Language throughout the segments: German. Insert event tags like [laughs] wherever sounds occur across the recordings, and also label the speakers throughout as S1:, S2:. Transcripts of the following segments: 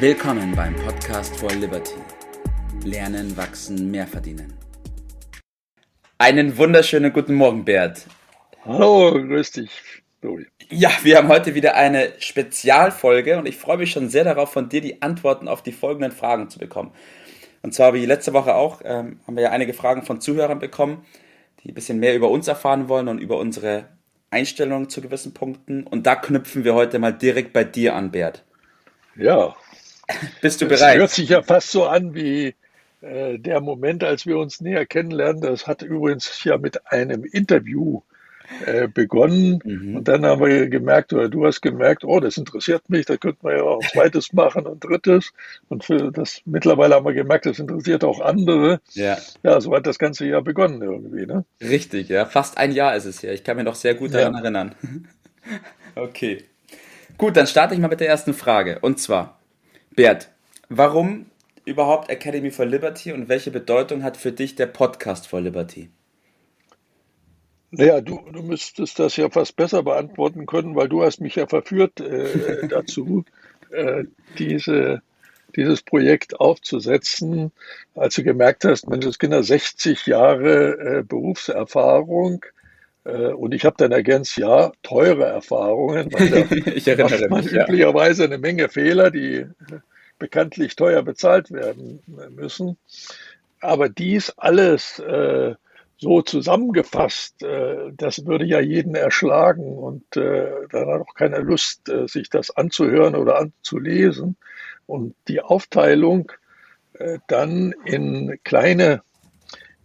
S1: Willkommen beim Podcast for Liberty. Lernen, wachsen, mehr verdienen. Einen wunderschönen guten Morgen, Bert.
S2: Hallo, grüß dich.
S1: Ja, wir haben heute wieder eine Spezialfolge und ich freue mich schon sehr darauf, von dir die Antworten auf die folgenden Fragen zu bekommen. Und zwar wie letzte Woche auch, ähm, haben wir ja einige Fragen von Zuhörern bekommen, die ein bisschen mehr über uns erfahren wollen und über unsere Einstellungen zu gewissen Punkten. Und da knüpfen wir heute mal direkt bei dir an, Bert.
S2: Ja.
S1: Bist du bereit?
S2: Das hört sich ja fast so an wie äh, der Moment, als wir uns näher kennenlernen. Das hat übrigens ja mit einem Interview äh, begonnen. Mhm. Und dann haben wir gemerkt, oder du hast gemerkt, oh, das interessiert mich, da könnte man ja auch ein [laughs] zweites machen und drittes. Und für das mittlerweile haben wir gemerkt, das interessiert auch andere.
S1: Ja.
S2: Ja, so hat das ganze Jahr begonnen irgendwie, ne?
S1: Richtig, ja. Fast ein Jahr ist es ja. Ich kann mich noch sehr gut daran ja. erinnern. [laughs] okay. Gut, dann starte ich mal mit der ersten Frage. Und zwar, Bert, warum überhaupt Academy for Liberty und welche Bedeutung hat für dich der Podcast for Liberty?
S2: Naja, du, du müsstest das ja fast besser beantworten können, weil du hast mich ja verführt äh, [laughs] dazu, äh, diese, dieses Projekt aufzusetzen, als du gemerkt hast, Mensch, es Kinder 60 Jahre äh, Berufserfahrung äh, und ich habe dann ergänzt, ja, teure Erfahrungen, weil [laughs] da
S1: ich erinnere
S2: macht man
S1: mich,
S2: üblicherweise eine Menge Fehler, die bekanntlich teuer bezahlt werden müssen. Aber dies alles äh, so zusammengefasst, äh, das würde ja jeden erschlagen und äh, dann hat auch keine Lust, äh, sich das anzuhören oder anzulesen. Und die Aufteilung äh, dann in kleine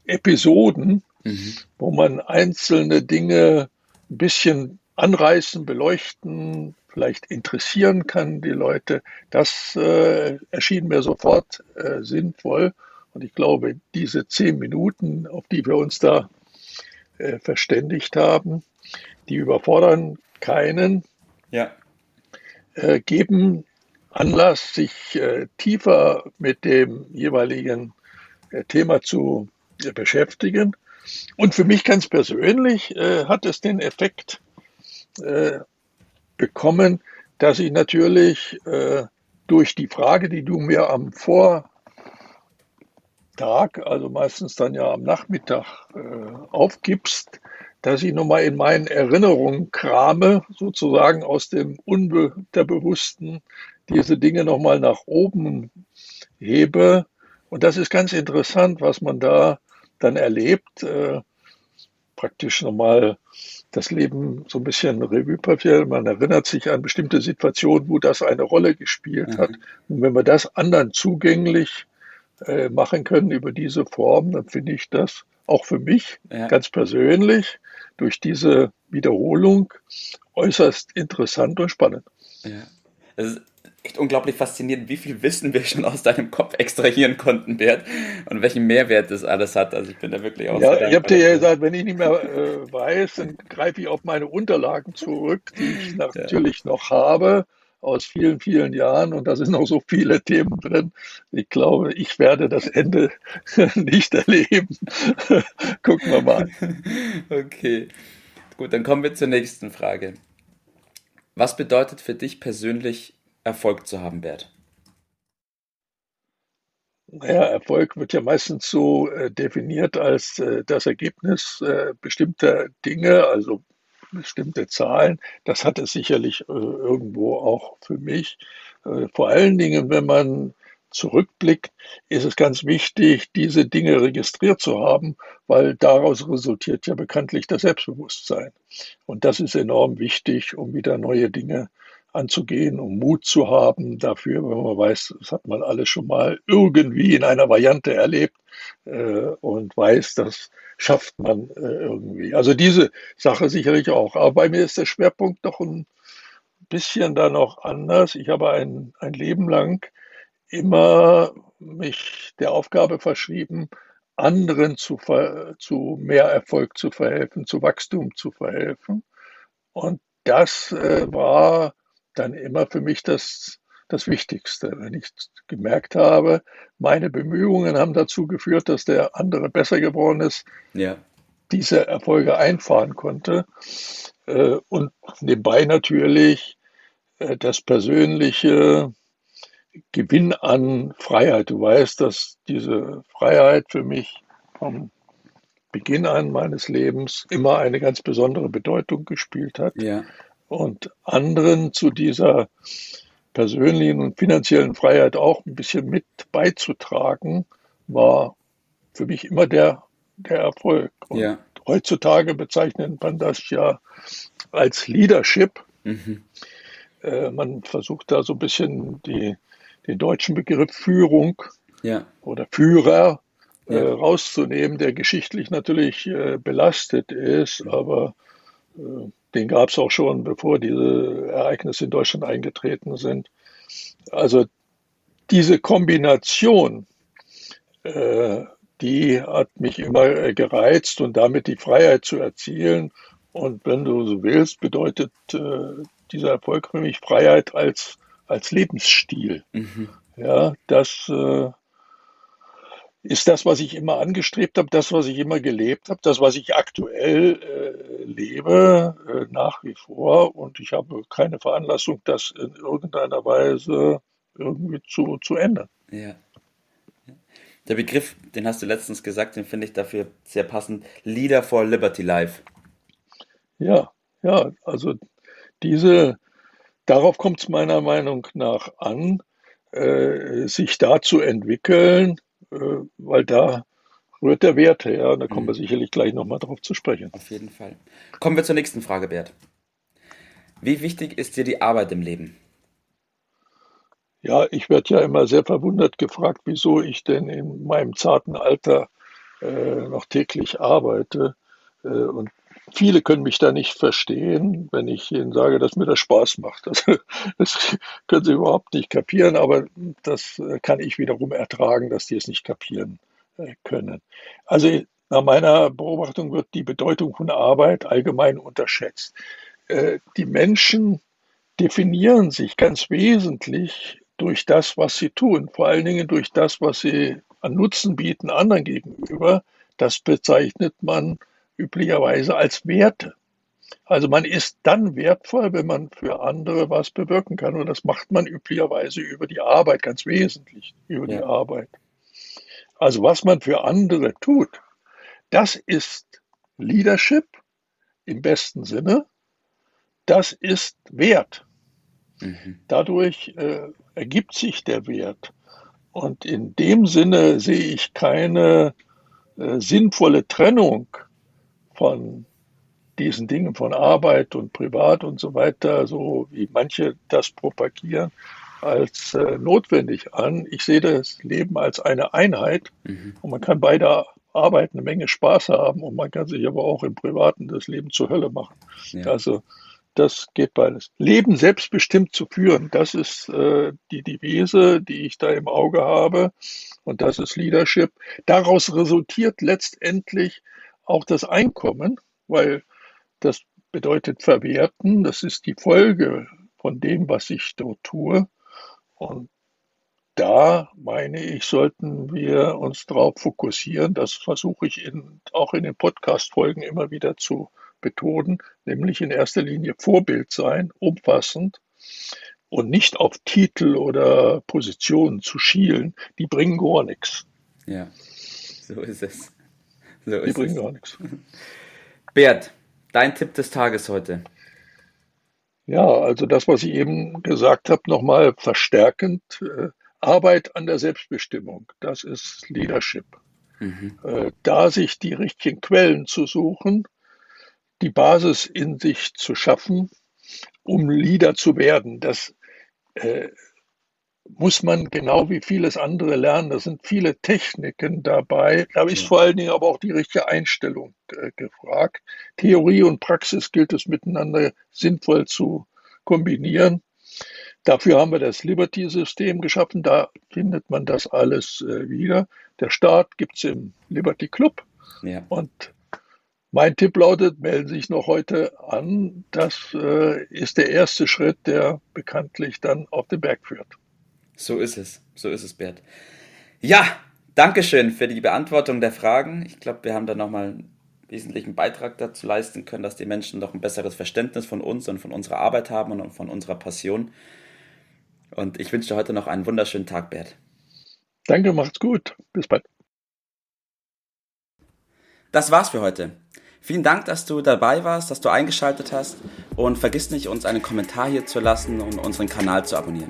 S2: Episoden, mhm. wo man einzelne Dinge ein bisschen anreißen, beleuchten, vielleicht interessieren kann, die Leute, das äh, erschien mir sofort äh, sinnvoll. Und ich glaube, diese zehn Minuten, auf die wir uns da äh, verständigt haben, die überfordern keinen,
S1: ja.
S2: äh, geben Anlass, sich äh, tiefer mit dem jeweiligen äh, Thema zu beschäftigen. Und für mich ganz persönlich hat es den Effekt bekommen, dass ich natürlich durch die Frage, die du mir am Vor Tag, also meistens dann ja am Nachmittag, äh, aufgibst, dass ich nochmal in meinen Erinnerungen krame, sozusagen aus dem Unterbewussten, diese Dinge nochmal nach oben hebe. Und das ist ganz interessant, was man da dann erlebt. Äh, praktisch nochmal das Leben so ein bisschen Revue passiert. Man erinnert sich an bestimmte Situationen, wo das eine Rolle gespielt mhm. hat. Und wenn man das anderen zugänglich äh, machen können über diese Form, dann finde ich das auch für mich ja. ganz persönlich durch diese Wiederholung äußerst interessant und spannend.
S1: Ja. Es ist echt unglaublich faszinierend, wie viel Wissen wir schon aus deinem Kopf extrahieren konnten, Bert, und welchen Mehrwert das alles hat. Also ich bin da wirklich auch
S2: Ja, ich habe dir ja gesagt, wenn ich nicht mehr äh, weiß, dann greife ich auf meine Unterlagen zurück, die ich natürlich ja. noch habe aus vielen, vielen Jahren und da sind noch so viele Themen drin. Ich glaube, ich werde das Ende [laughs] nicht erleben. [laughs] Gucken wir mal. [laughs]
S1: Okay, gut, dann kommen wir zur nächsten Frage. Was bedeutet für dich persönlich Erfolg zu haben, Bert?
S2: Naja, Erfolg wird ja meistens so äh, definiert als äh, das Ergebnis äh, bestimmter Dinge, also bestimmte Zahlen. Das hat es sicherlich äh, irgendwo auch für mich. Äh, vor allen Dingen, wenn man zurückblickt, ist es ganz wichtig, diese Dinge registriert zu haben, weil daraus resultiert ja bekanntlich das Selbstbewusstsein. Und das ist enorm wichtig, um wieder neue Dinge anzugehen, um Mut zu haben dafür, wenn man weiß, das hat man alles schon mal irgendwie in einer Variante erlebt äh, und weiß, das schafft man äh, irgendwie. Also diese Sache sicherlich auch. Aber bei mir ist der Schwerpunkt doch ein bisschen da noch anders. Ich habe ein, ein Leben lang immer mich der Aufgabe verschrieben, anderen zu, zu mehr Erfolg zu verhelfen, zu Wachstum zu verhelfen. Und das äh, war dann immer für mich das, das Wichtigste. Wenn ich gemerkt habe, meine Bemühungen haben dazu geführt, dass der andere besser geworden ist,
S1: ja.
S2: diese Erfolge einfahren konnte. Äh, und nebenbei natürlich äh, das persönliche Gewinn an Freiheit. Du weißt, dass diese Freiheit für mich vom Beginn an meines Lebens immer eine ganz besondere Bedeutung gespielt hat.
S1: Ja.
S2: Und anderen zu dieser persönlichen und finanziellen Freiheit auch ein bisschen mit beizutragen, war für mich immer der, der Erfolg. Und
S1: Ja.
S2: heutzutage bezeichnet man das ja als Leadership.
S1: Mhm.
S2: Äh, man versucht da so ein bisschen die, den deutschen Begriff Führung
S1: Ja.
S2: oder Führer äh,
S1: Ja.
S2: rauszunehmen, der geschichtlich natürlich äh, belastet ist, aber äh, den gab es auch schon, bevor diese Ereignisse in Deutschland eingetreten sind. Also diese Kombination, äh, die hat mich immer äh, gereizt und damit die Freiheit zu erzielen. Und wenn du so willst, bedeutet äh, dieser Erfolg für mich Freiheit als, als Lebensstil.
S1: Mhm.
S2: Ja, das äh, ist das, was ich immer angestrebt habe, das, was ich immer gelebt habe, das, was ich aktuell äh, lebe, äh, nach wie vor. Und ich habe keine Veranlassung, das in irgendeiner Weise irgendwie zu, zu ändern.
S1: Ja. Der Begriff, den hast du letztens gesagt, den finde ich dafür sehr passend. Leader for Liberty Life.
S2: Ja, ja, also diese, darauf kommt es meiner Meinung nach an, äh, sich da zu entwickeln, äh, weil da rührt der Wert her. Und da kommen wir
S1: Mhm.
S2: sicherlich gleich nochmal drauf zu sprechen.
S1: Auf jeden Fall. Kommen wir zur nächsten Frage, Bert. Wie wichtig ist dir die Arbeit im Leben?
S2: Ja, ich werde ja immer sehr verwundert gefragt, wieso ich denn in meinem zarten Alter äh, noch täglich arbeite. Äh, und viele können mich da nicht verstehen, wenn ich ihnen sage, dass mir das Spaß macht. Also, [laughs] das können sie überhaupt nicht kapieren, aber das äh, kann ich wiederum ertragen, dass die es nicht kapieren können. Also nach meiner Beobachtung wird die Bedeutung von Arbeit allgemein unterschätzt. Äh, die Menschen definieren sich ganz wesentlich durch das, was sie tun, vor allen Dingen durch das, was sie an Nutzen bieten anderen gegenüber. Das bezeichnet man üblicherweise als Werte. Also man ist dann wertvoll, wenn man für andere was bewirken kann. Und das macht man üblicherweise über die Arbeit, ganz wesentlich über die
S1: Ja.
S2: Arbeit. Also was man für andere tut, das ist Leadership im besten Sinne. Das ist Wert.
S1: Mhm.
S2: Dadurch äh, ergibt sich der Wert. Und in dem Sinne sehe ich keine äh, sinnvolle Trennung von diesen Dingen, von Arbeit und Privat und so weiter, so wie manche das propagieren, als äh, notwendig an. Ich sehe das Leben als eine Einheit
S1: Mhm.
S2: und man kann bei der Arbeit eine Menge Spaß haben und man kann sich aber auch im Privaten das Leben zur Hölle machen.
S1: Ja.
S2: Also das geht beides. Leben selbstbestimmt zu führen, das ist äh, die Devise, die ich da im Auge habe. Und das ist Leadership. Daraus resultiert letztendlich auch das Einkommen, weil das bedeutet verwerten. Das ist die Folge von dem, was ich dort tue. Und da meine ich, sollten wir uns darauf fokussieren. Das versuche ich in, auch in den Podcast-Folgen immer wieder zu betonen, nämlich in erster Linie Vorbild sein, umfassend und nicht auf Titel oder Positionen zu schielen. Die bringen gar nichts.
S1: ja, so ist es. So
S2: Die
S1: ist es.
S2: bringen gar nichts. [laughs]
S1: Bert, dein Tipp des Tages heute.
S2: Ja, also das, was ich eben gesagt habe, nochmal verstärkend. Äh, Arbeit an der Selbstbestimmung, das ist Leadership.
S1: Mhm.
S2: Äh, da sich die richtigen Quellen zu suchen, die Basis in sich zu schaffen, um Leader zu werden. Das äh, muss man genau wie vieles andere lernen. Da sind viele Techniken dabei. Da ist vor allen Dingen aber auch die richtige Einstellung äh, gefragt. Theorie und Praxis gilt es miteinander sinnvoll zu kombinieren. Dafür haben wir das Liberty-System geschaffen. Da findet man das alles äh, wieder. Der Start gibt es im Liberty Club.
S1: Ja,
S2: Und mein Tipp lautet, melden Sie sich noch heute an. Das äh, ist der erste Schritt, der bekanntlich dann auf den Berg führt.
S1: So ist es. So ist es, Bert. Ja, Dankeschön für die Beantwortung der Fragen. Ich glaube, wir haben da nochmal einen wesentlichen Beitrag dazu leisten können, dass die Menschen noch ein besseres Verständnis von uns und von unserer Arbeit haben und von unserer Passion. Und ich wünsche dir heute noch einen wunderschönen Tag, Bert.
S2: Danke, macht's gut. Bis bald.
S1: Das war's für heute. Vielen Dank, dass du dabei warst, dass du eingeschaltet hast und vergiss nicht, uns einen Kommentar hier zu lassen und unseren Kanal zu abonnieren.